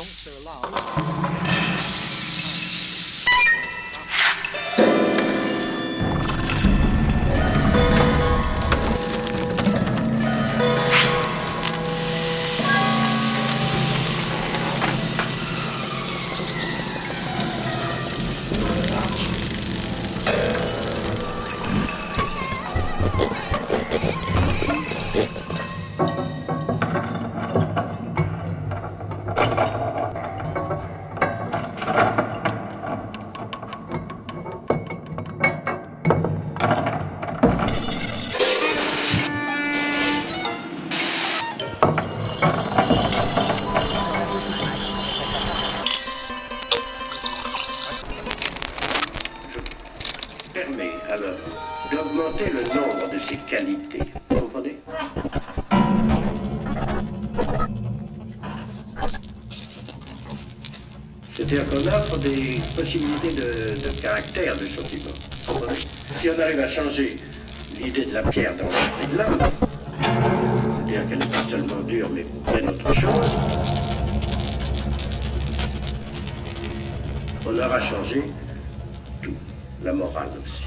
总是老。Thank you. Permet alors d'augmenter le nombre de ses qualités. Vous comprenez? C'est-à-dire qu'on offre des possibilités de, de caractère de comprenez? Si on arrive à changer l'idée de la pierre dans l'esprit de l'homme, c'est-à-dire qu'elle n'est pas seulement dure, mais pleine autre chose, on aura changé tout, la morale aussi.